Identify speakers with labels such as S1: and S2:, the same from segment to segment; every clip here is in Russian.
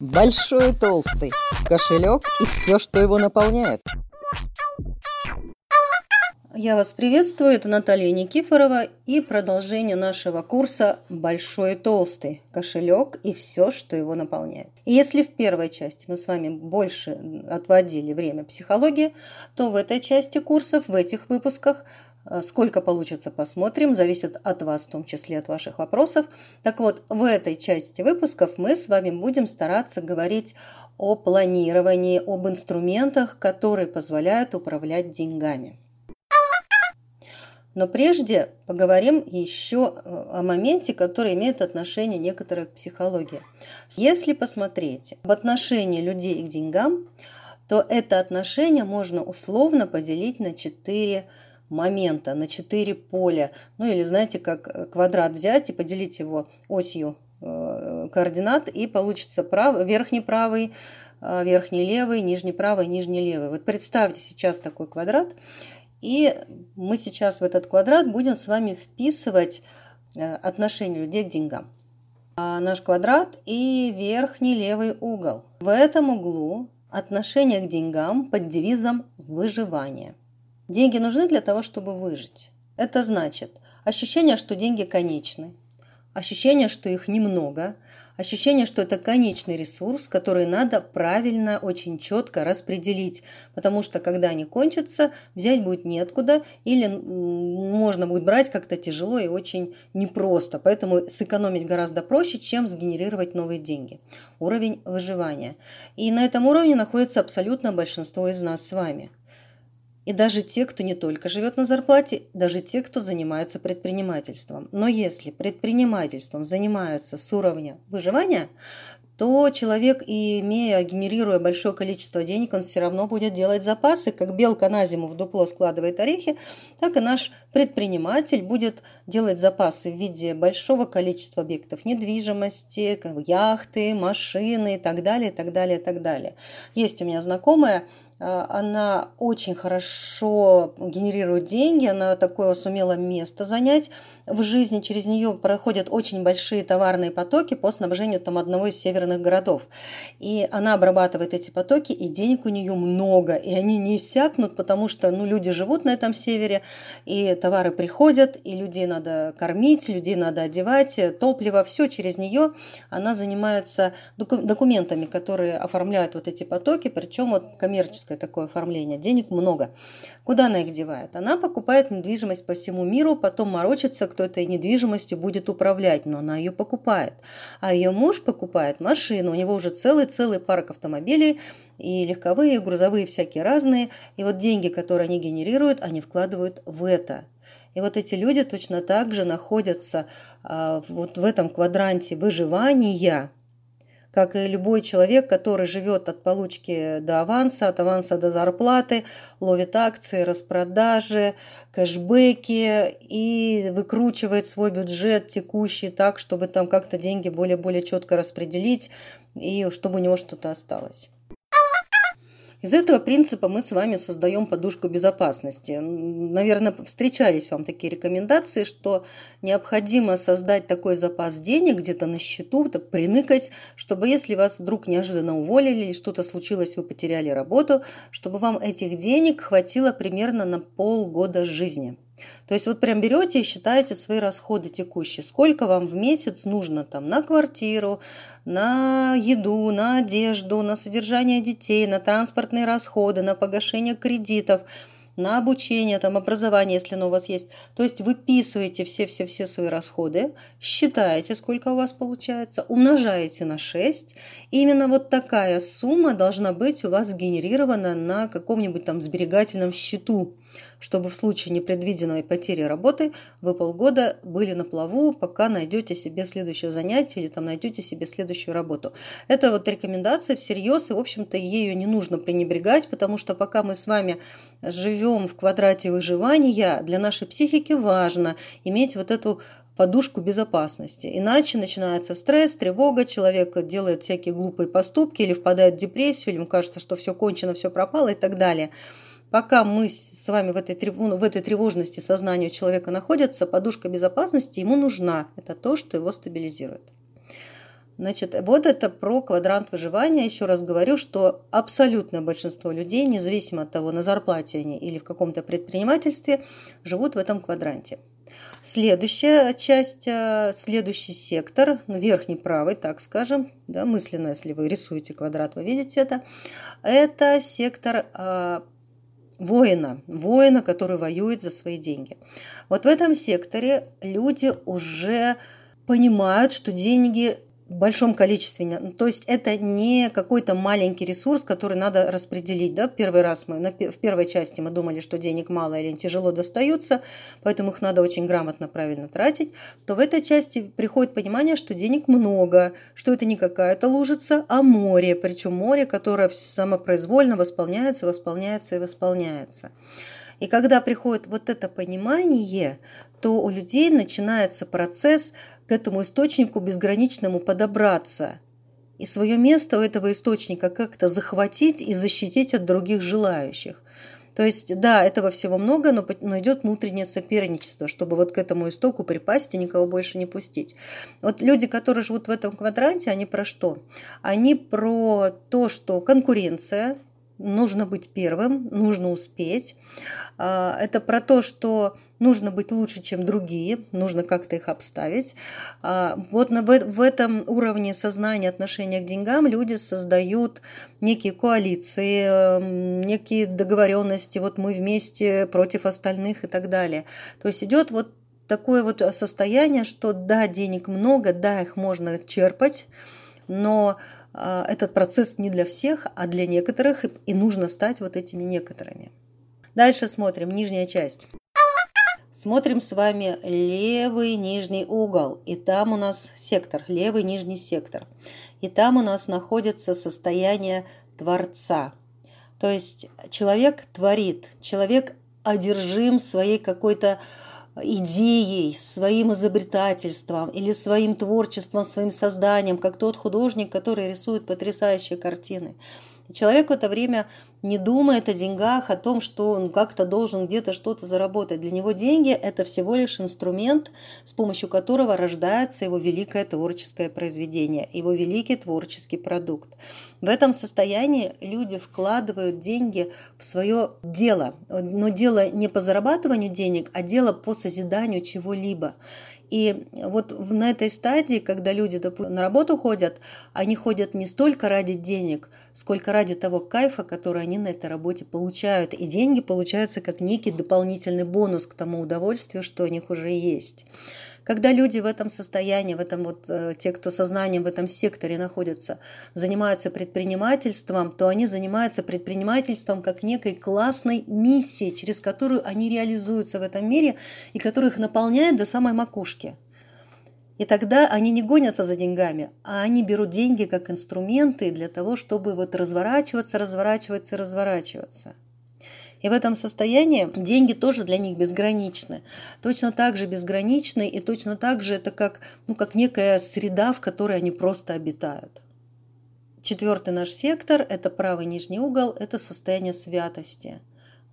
S1: Большой и толстый, кошелек и все, что его наполняет.
S2: Я вас приветствую, это Наталья Никифорова и продолжение нашего курса «Большой и толстый. Кошелек и все, что его наполняет». И если в первой части мы с вами больше отводили время психологии, то в этой части курсов, в этих выпусках сколько получится, посмотрим. Зависит от вас, в том числе от ваших вопросов. Так вот, в этой части выпусков мы с вами будем стараться говорить о планировании, об инструментах, которые позволяют управлять деньгами. Но прежде поговорим еще э, о моменте, который имеет отношение некоторое к психологии. Если посмотреть об отношении людей к деньгам, то это отношение можно условно поделить на четыре момента на 4 поля. Ну или знаете, как э, квадрат взять и поделить его осью э, координат, и получится прав, верхний правый, э, верхний левый, нижний правый, нижний левый. Вот представьте сейчас такой квадрат, и мы сейчас в этот квадрат будем с вами вписывать отношение людей к деньгам. А наш квадрат и верхний левый угол. В этом углу отношение к деньгам под девизом выживание. Деньги нужны для того, чтобы выжить. Это значит ощущение, что деньги конечны, ощущение, что их немного, ощущение, что это конечный ресурс, который надо правильно, очень четко распределить, потому что когда они кончатся, взять будет неоткуда или можно будет брать как-то тяжело и очень непросто, поэтому сэкономить гораздо проще, чем сгенерировать новые деньги. Уровень выживания. И на этом уровне находится абсолютно большинство из нас с вами – и даже те, кто не только живет на зарплате, даже те, кто занимается предпринимательством. Но если предпринимательством занимаются с уровня выживания, то человек, имея, генерируя большое количество денег, он все равно будет делать запасы. Как белка на зиму в дупло складывает орехи, так и наш предприниматель будет делать запасы в виде большого количества объектов недвижимости, яхты, машины и так далее, и так далее, и так далее. Есть у меня знакомая, она очень хорошо генерирует деньги, она такое сумела место занять в жизни, через нее проходят очень большие товарные потоки по снабжению там одного из северных городов. И она обрабатывает эти потоки, и денег у нее много, и они не иссякнут, потому что ну, люди живут на этом севере, и товары приходят, и людей надо кормить, людей надо одевать, топливо, все через нее. Она занимается документами, которые оформляют вот эти потоки, причем вот коммерческое коммерческое такое оформление, денег много. Куда она их девает? Она покупает недвижимость по всему миру, потом морочится, кто этой недвижимостью будет управлять, но она ее покупает. А ее муж покупает машину, у него уже целый-целый парк автомобилей, и легковые, и грузовые, всякие разные. И вот деньги, которые они генерируют, они вкладывают в это. И вот эти люди точно так же находятся а, вот в этом квадранте выживания, как и любой человек, который живет от получки до аванса, от аванса до зарплаты, ловит акции, распродажи, кэшбэки и выкручивает свой бюджет текущий так, чтобы там как-то деньги более-более четко распределить и чтобы у него что-то осталось. Из этого принципа мы с вами создаем подушку безопасности. Наверное, встречались вам такие рекомендации, что необходимо создать такой запас денег где-то на счету, так приныкать, чтобы если вас вдруг неожиданно уволили или что-то случилось, вы потеряли работу, чтобы вам этих денег хватило примерно на полгода жизни. То есть вот прям берете и считаете свои расходы текущие. Сколько вам в месяц нужно там на квартиру, на еду, на одежду, на содержание детей, на транспортные расходы, на погашение кредитов – на обучение, там, образование, если оно у вас есть. То есть выписываете все-все-все свои расходы, считаете, сколько у вас получается, умножаете на 6. И именно вот такая сумма должна быть у вас сгенерирована на каком-нибудь там сберегательном счету, чтобы в случае непредвиденной потери работы вы полгода были на плаву, пока найдете себе следующее занятие или там найдете себе следующую работу. Это вот рекомендация всерьез, и, в общем-то, ею не нужно пренебрегать, потому что пока мы с вами живем в квадрате выживания, для нашей психики важно иметь вот эту подушку безопасности. Иначе начинается стресс, тревога, человек делает всякие глупые поступки или впадает в депрессию, или ему кажется, что все кончено, все пропало и так далее. Пока мы с вами в этой, в этой тревожности сознания у человека находится, подушка безопасности ему нужна. Это то, что его стабилизирует. Значит, вот это про квадрант выживания. Еще раз говорю, что абсолютное большинство людей, независимо от того, на зарплате они или в каком-то предпринимательстве, живут в этом квадранте. Следующая часть, э, следующий сектор, ну, верхний правый, так скажем, да, мысленно, если вы рисуете квадрат, вы видите это, это сектор э, воина, воина, который воюет за свои деньги. Вот в этом секторе люди уже понимают, что деньги большом количестве. То есть это не какой-то маленький ресурс, который надо распределить. Да? Первый раз мы в первой части мы думали, что денег мало или тяжело достаются, поэтому их надо очень грамотно, правильно тратить. То в этой части приходит понимание, что денег много, что это не какая-то лужица, а море. Причем море, которое самопроизвольно восполняется, восполняется и восполняется. И когда приходит вот это понимание, то у людей начинается процесс к этому источнику безграничному подобраться и свое место у этого источника как-то захватить и защитить от других желающих. То есть, да, этого всего много, но, но идет внутреннее соперничество, чтобы вот к этому истоку припасть и никого больше не пустить. Вот люди, которые живут в этом квадранте, они про что? Они про то, что конкуренция, нужно быть первым, нужно успеть. А, это про то, что нужно быть лучше, чем другие, нужно как-то их обставить. А, вот в этом уровне сознания отношения к деньгам люди создают некие коалиции, эм, некие договоренности, вот мы вместе против остальных и так далее. То есть идет вот такое вот состояние, что да, денег много, да, их можно черпать, но этот процесс не для всех, а для некоторых, и нужно стать вот этими некоторыми. Дальше смотрим, нижняя часть. Смотрим с вами левый нижний угол, и там у нас сектор, левый нижний сектор. И там у нас находится состояние Творца. То есть человек творит, человек одержим своей какой-то идеей, своим изобретательством или своим творчеством, своим созданием, как тот художник, который рисует потрясающие картины. И человек в это время не думает о деньгах, о том, что он как-то должен где-то что-то заработать. Для него деньги – это всего лишь инструмент, с помощью которого рождается его великое творческое произведение, его великий творческий продукт. В этом состоянии люди вкладывают деньги в свое дело. Но дело не по зарабатыванию денег, а дело по созиданию чего-либо. И вот на этой стадии, когда люди на работу ходят, они ходят не столько ради денег, сколько ради того кайфа, который они на этой работе получают. И деньги получаются как некий дополнительный бонус к тому удовольствию, что у них уже есть. Когда люди в этом состоянии, в этом вот, э, те, кто сознанием в этом секторе находятся, занимаются предпринимательством, то они занимаются предпринимательством как некой классной миссией, через которую они реализуются в этом мире и которая их наполняет до самой макушки. И тогда они не гонятся за деньгами, а они берут деньги как инструменты для того, чтобы вот разворачиваться, разворачиваться, разворачиваться. И в этом состоянии деньги тоже для них безграничны. Точно так же безграничны, и точно так же это как, ну, как некая среда, в которой они просто обитают. Четвертый наш сектор – это правый нижний угол, это состояние святости.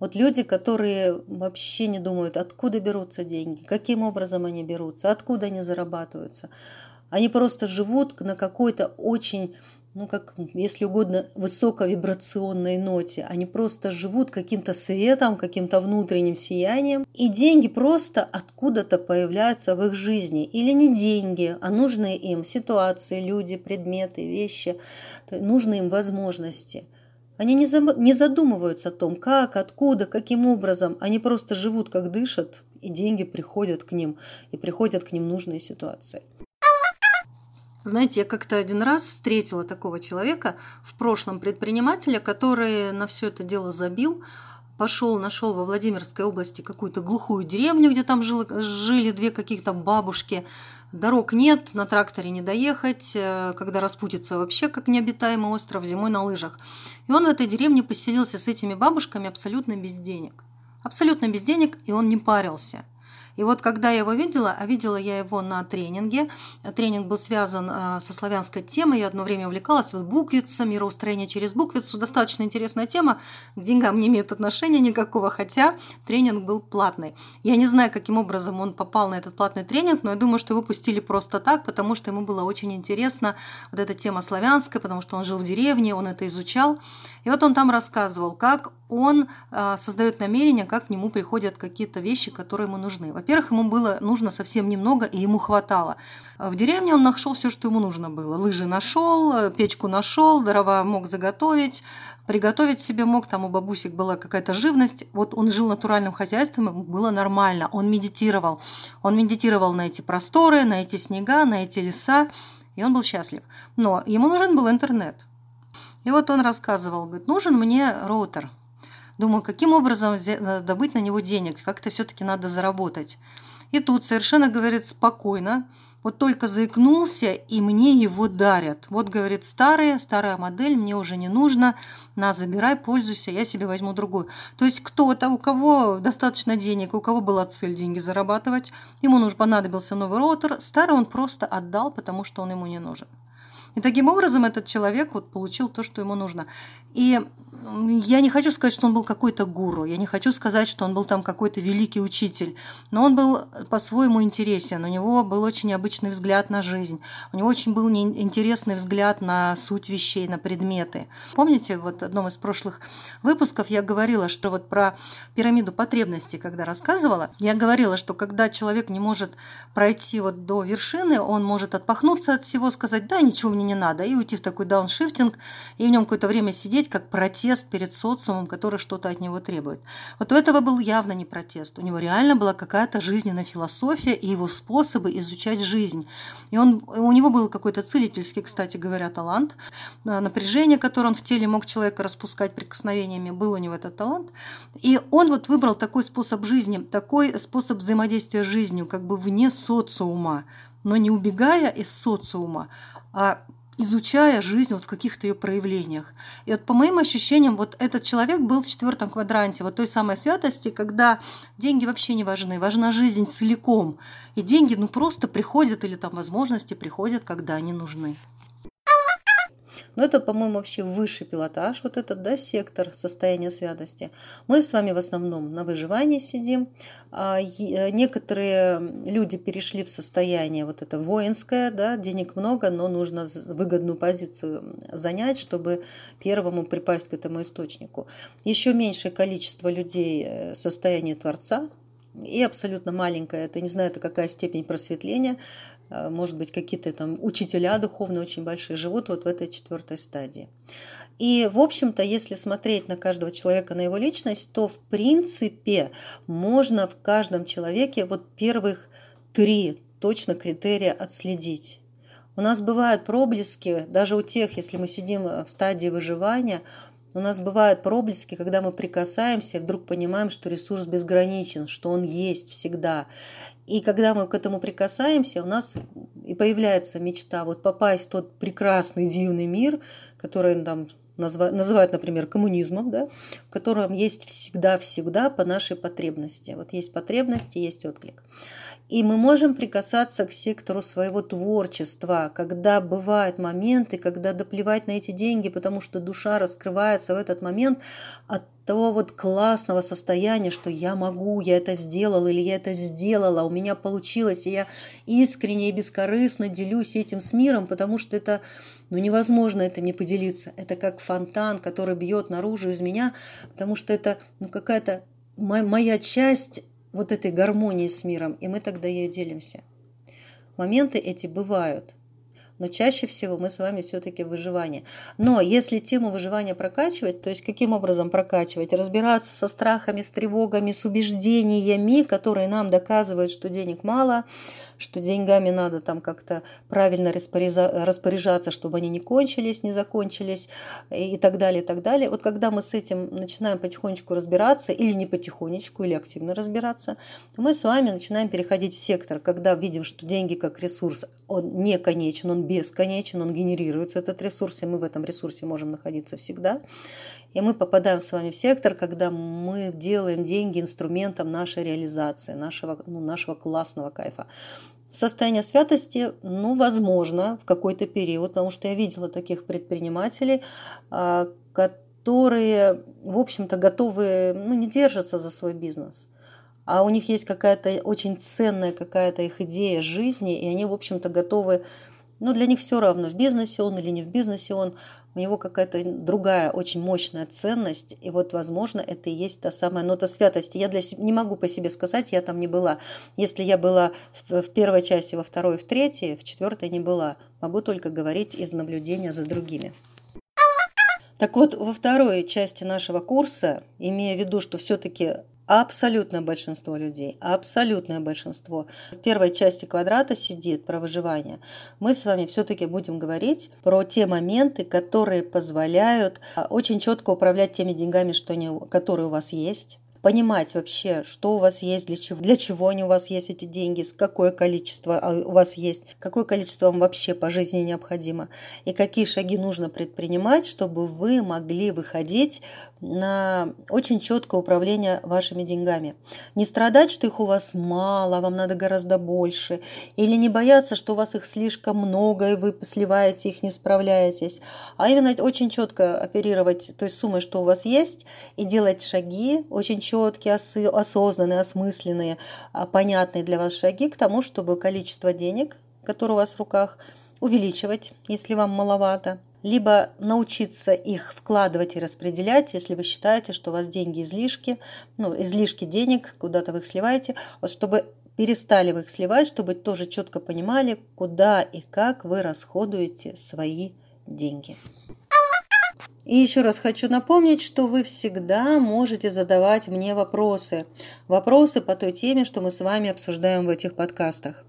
S2: Вот люди, которые вообще не думают, откуда берутся деньги, каким образом они берутся, откуда они зарабатываются. Они просто живут на какой-то очень ну, как, если угодно, высоковибрационной ноте. Они просто живут каким-то светом, каким-то внутренним сиянием. И деньги просто откуда-то появляются в их жизни. Или не деньги, а нужные им ситуации, люди, предметы, вещи, нужные им возможности. Они не, не задумываются о том, как, откуда, каким образом. Они просто живут, как дышат, и деньги приходят к ним, и приходят к ним нужные ситуации. Знаете, я как-то один раз встретила такого человека в прошлом предпринимателя, который на все это дело забил, пошел, нашел во Владимирской области какую-то глухую деревню, где там жили, жили две каких-то бабушки. Дорог нет, на тракторе не доехать, э, когда распутится вообще как необитаемый остров, зимой на лыжах. И он в этой деревне поселился с этими бабушками абсолютно без денег. Абсолютно без денег, и он не парился – И вот когда я его видела, а видела я его на тренинге, тренинг был связан э, со славянской темой, я одно время увлекалась, буквица, мироустроение через буквицу, достаточно интересная тема, к деньгам не имеет отношения никакого, хотя тренинг был платный. Я не знаю, каким образом он попал на этот платный тренинг, но я думаю, что его пустили просто так, потому что ему было очень интересно вот эта тема славянская, потому что он жил в деревне, он это изучал. И вот он там рассказывал, как он э, создает намерения, как к нему приходят какие-то вещи, которые ему нужны. Во-первых, ему было нужно совсем немного, и ему хватало. В деревне он нашел все, что ему нужно было. Лыжи нашел, печку нашел, дрова мог заготовить, приготовить себе мог, там у бабусек была какая-то живность. Вот он жил натуральным хозяйством, ему было нормально. Он медитировал. Он медитировал на эти просторы, на эти снега, на эти леса, и он был счастлив. Но ему нужен был интернет. И вот он рассказывал, говорит, нужен мне роутер. Думаю, каким образом э, добыть на него денег, как-то все-таки надо заработать. И тут совершенно, говорит, спокойно, вот только заикнулся, и мне его дарят. Вот, говорит, старая, старая модель, мне уже не нужно, на, забирай, пользуйся, я себе возьму другую. То есть кто-то, у кого достаточно денег, у кого была цель деньги зарабатывать, ему нужно понадобился новый роутер, старый он просто отдал, потому что он ему не нужен. И таким образом этот человек вот получил то, что ему нужно. И я не хочу сказать, что он был какой-то гуру, я не хочу сказать, что он был там какой-то великий учитель, но он был по-своему интересен, у него был очень необычный взгляд на жизнь, у него очень был интересный взгляд на суть вещей, на предметы. Помните, вот в одном из прошлых выпусков я говорила, что вот про пирамиду потребностей, когда рассказывала, я говорила, что когда человек не может пройти вот до вершины, он может отпахнуться от всего, сказать, да, ничего мне не надо, и уйти в такой дауншифтинг, и в нем какое-то время сидеть, как протест перед социумом, который что-то от него требует. Вот у этого был явно не протест. У него реально была какая-то жизненная философия и его способы изучать жизнь. И он, у него был какой-то целительский, кстати говоря, талант. Напряжение, которое он в теле мог человека распускать прикосновениями, был у него этот талант. И он вот выбрал такой способ жизни, такой способ взаимодействия с жизнью, как бы вне социума, но не убегая из социума, а изучая жизнь вот в каких-то ее проявлениях. И вот по моим ощущениям, вот этот человек был в четвертом квадранте, вот той самой святости, когда деньги вообще не важны, важна жизнь целиком. И деньги ну просто приходят, или там возможности приходят, когда они нужны.
S1: Но это, по-моему, вообще высший пилотаж, вот этот, да, сектор состояния святости. Мы с вами в основном на выживании сидим. А э, некоторые люди перешли в состояние вот это воинское, да, денег много, но нужно выгодную позицию занять, чтобы первому припасть к этому источнику. Еще меньшее количество людей э, в состоянии Творца, и абсолютно маленькая, это не знаю, это какая степень просветления, может быть, какие-то там учителя духовные очень большие живут вот в этой четвертой стадии. И, в общем-то, если смотреть на каждого человека, на его личность, то, в принципе, можно в каждом человеке вот первых три точно критерия отследить. У нас бывают проблески, даже у тех, если мы сидим в стадии выживания, у нас бывают проблески, когда мы прикасаемся вдруг понимаем, что ресурс безграничен, что он есть всегда. И когда мы к этому прикасаемся, у нас и появляется мечта вот попасть в тот прекрасный дивный мир, который там называют, например, коммунизмом, да, в котором есть всегда-всегда по нашей потребности. Вот есть потребности, есть отклик. И мы можем прикасаться к сектору своего творчества, когда бывают моменты, когда доплевать на эти деньги, потому что душа раскрывается в этот момент от того вот классного состояния, что я могу, я это сделал или я это сделала, у меня получилось, и я искренне и бескорыстно делюсь этим с миром, потому что это ну, невозможно этим не поделиться. Это как фонтан, который бьет наружу из меня, потому что это ну, какая-то моя часть вот этой гармонии с миром, и мы тогда ее делимся. Моменты эти бывают, но чаще всего мы с вами все-таки в выживании. Но если тему выживания прокачивать, то есть каким образом прокачивать? Разбираться со страхами, с тревогами, с убеждениями, которые нам доказывают, что денег мало, что деньгами надо там как-то правильно распоряжаться, чтобы они не кончились, не закончились и так далее, и так далее. Вот когда мы с этим начинаем потихонечку разбираться, или не потихонечку, или активно разбираться, мы с вами начинаем переходить в сектор, когда видим, что деньги как ресурс, он не конечен, он бесконечен, он генерируется, этот ресурс, и мы в этом ресурсе можем находиться всегда. И мы попадаем с вами в сектор, когда мы делаем деньги инструментом нашей реализации, нашего, ну, нашего классного кайфа. Состояние святости, ну, возможно, в какой-то период, потому что я видела таких предпринимателей, а, которые, в общем-то, готовы, ну, не держатся за свой бизнес – а у них есть какая-то очень ценная какая-то их идея жизни, и они, в общем-то, готовы, ну, для них все равно, в бизнесе он или не в бизнесе он, у него какая-то другая очень мощная ценность, и вот, возможно, это и есть та самая нота святости. Я для себя, не могу по себе сказать, я там не была. Если я была в, в первой части, во второй, в третьей, в четвертой не была. Могу только говорить из наблюдения за другими. Так вот, во второй части нашего курса, имея в виду, что все-таки Абсолютное большинство людей, абсолютное большинство в первой части квадрата сидит про выживание. Мы с вами все-таки будем говорить про те моменты, которые позволяют а, очень четко управлять теми деньгами, что они, которые у вас есть понимать вообще, что у вас есть, для чего, для чего они у вас есть эти деньги, какое количество а, у вас есть, какое количество вам вообще по жизни необходимо, и какие шаги нужно предпринимать, чтобы вы могли выходить на очень четкое управление вашими деньгами. Не страдать, что их у вас мало, вам надо гораздо больше, или не бояться, что у вас их слишком много, и вы сливаете их, не справляетесь, а именно очень четко оперировать той суммой, что у вас есть, и делать шаги очень четкие, осознанные, осмысленные, а, понятные для вас шаги к тому, чтобы количество денег, которые у вас в руках, увеличивать, если вам маловато, либо научиться их вкладывать и распределять, если вы считаете, что у вас деньги излишки, ну, излишки денег, куда-то вы их сливаете, вот чтобы перестали вы их сливать, чтобы тоже четко понимали, куда и как вы расходуете свои деньги. И еще раз хочу напомнить, что вы всегда можете задавать мне вопросы. Вопросы по той теме, что мы с вами обсуждаем в этих подкастах.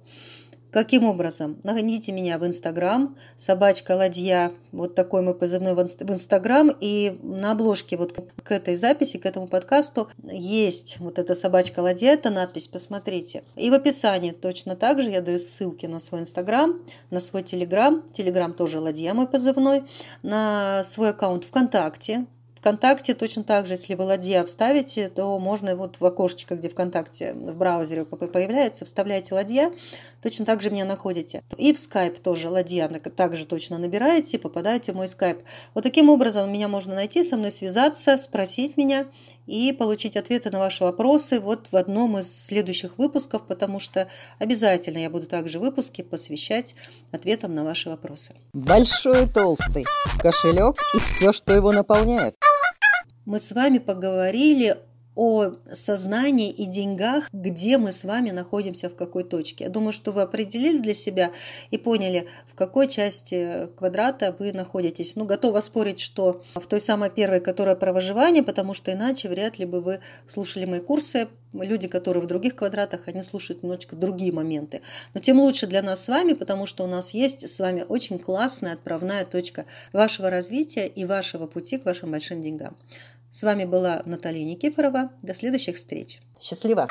S1: Каким образом? Найдите меня в Инстаграм, собачка ладья, вот такой мой позывной в Инстаграм, и на обложке вот к этой записи, к этому подкасту есть вот эта собачка ладья, это надпись, посмотрите. И в описании точно так же я даю ссылки на свой Инстаграм, на свой Телеграм, Телеграм тоже ладья мой позывной, на свой аккаунт ВКонтакте, ВКонтакте точно так же, если вы ладья вставите, то можно вот в окошечко, где ВКонтакте в браузере появляется, вставляете ладья, точно так же меня находите. И в Skype тоже ладья также точно набираете, попадаете в мой Skype. Вот таким образом меня можно найти, со мной связаться, спросить меня и получить ответы на ваши вопросы вот в одном из следующих выпусков, потому что обязательно я буду также выпуски посвящать ответам на ваши вопросы.
S2: Большой толстый кошелек и все, что его наполняет
S1: мы с вами поговорили о сознании и деньгах, где мы с вами находимся, в какой точке. Я думаю, что вы определили для себя и поняли, в какой части квадрата вы находитесь. Ну, готова спорить, что в той самой первой, которая про выживание, потому что иначе вряд ли бы вы слушали мои курсы. Люди, которые в других квадратах, они слушают немножечко другие моменты. Но тем лучше для нас с вами, потому что у нас есть с вами очень классная отправная точка вашего развития и вашего пути к вашим большим деньгам. С вами была Наталья Никифорова. До следующих встреч.
S2: Счастливо!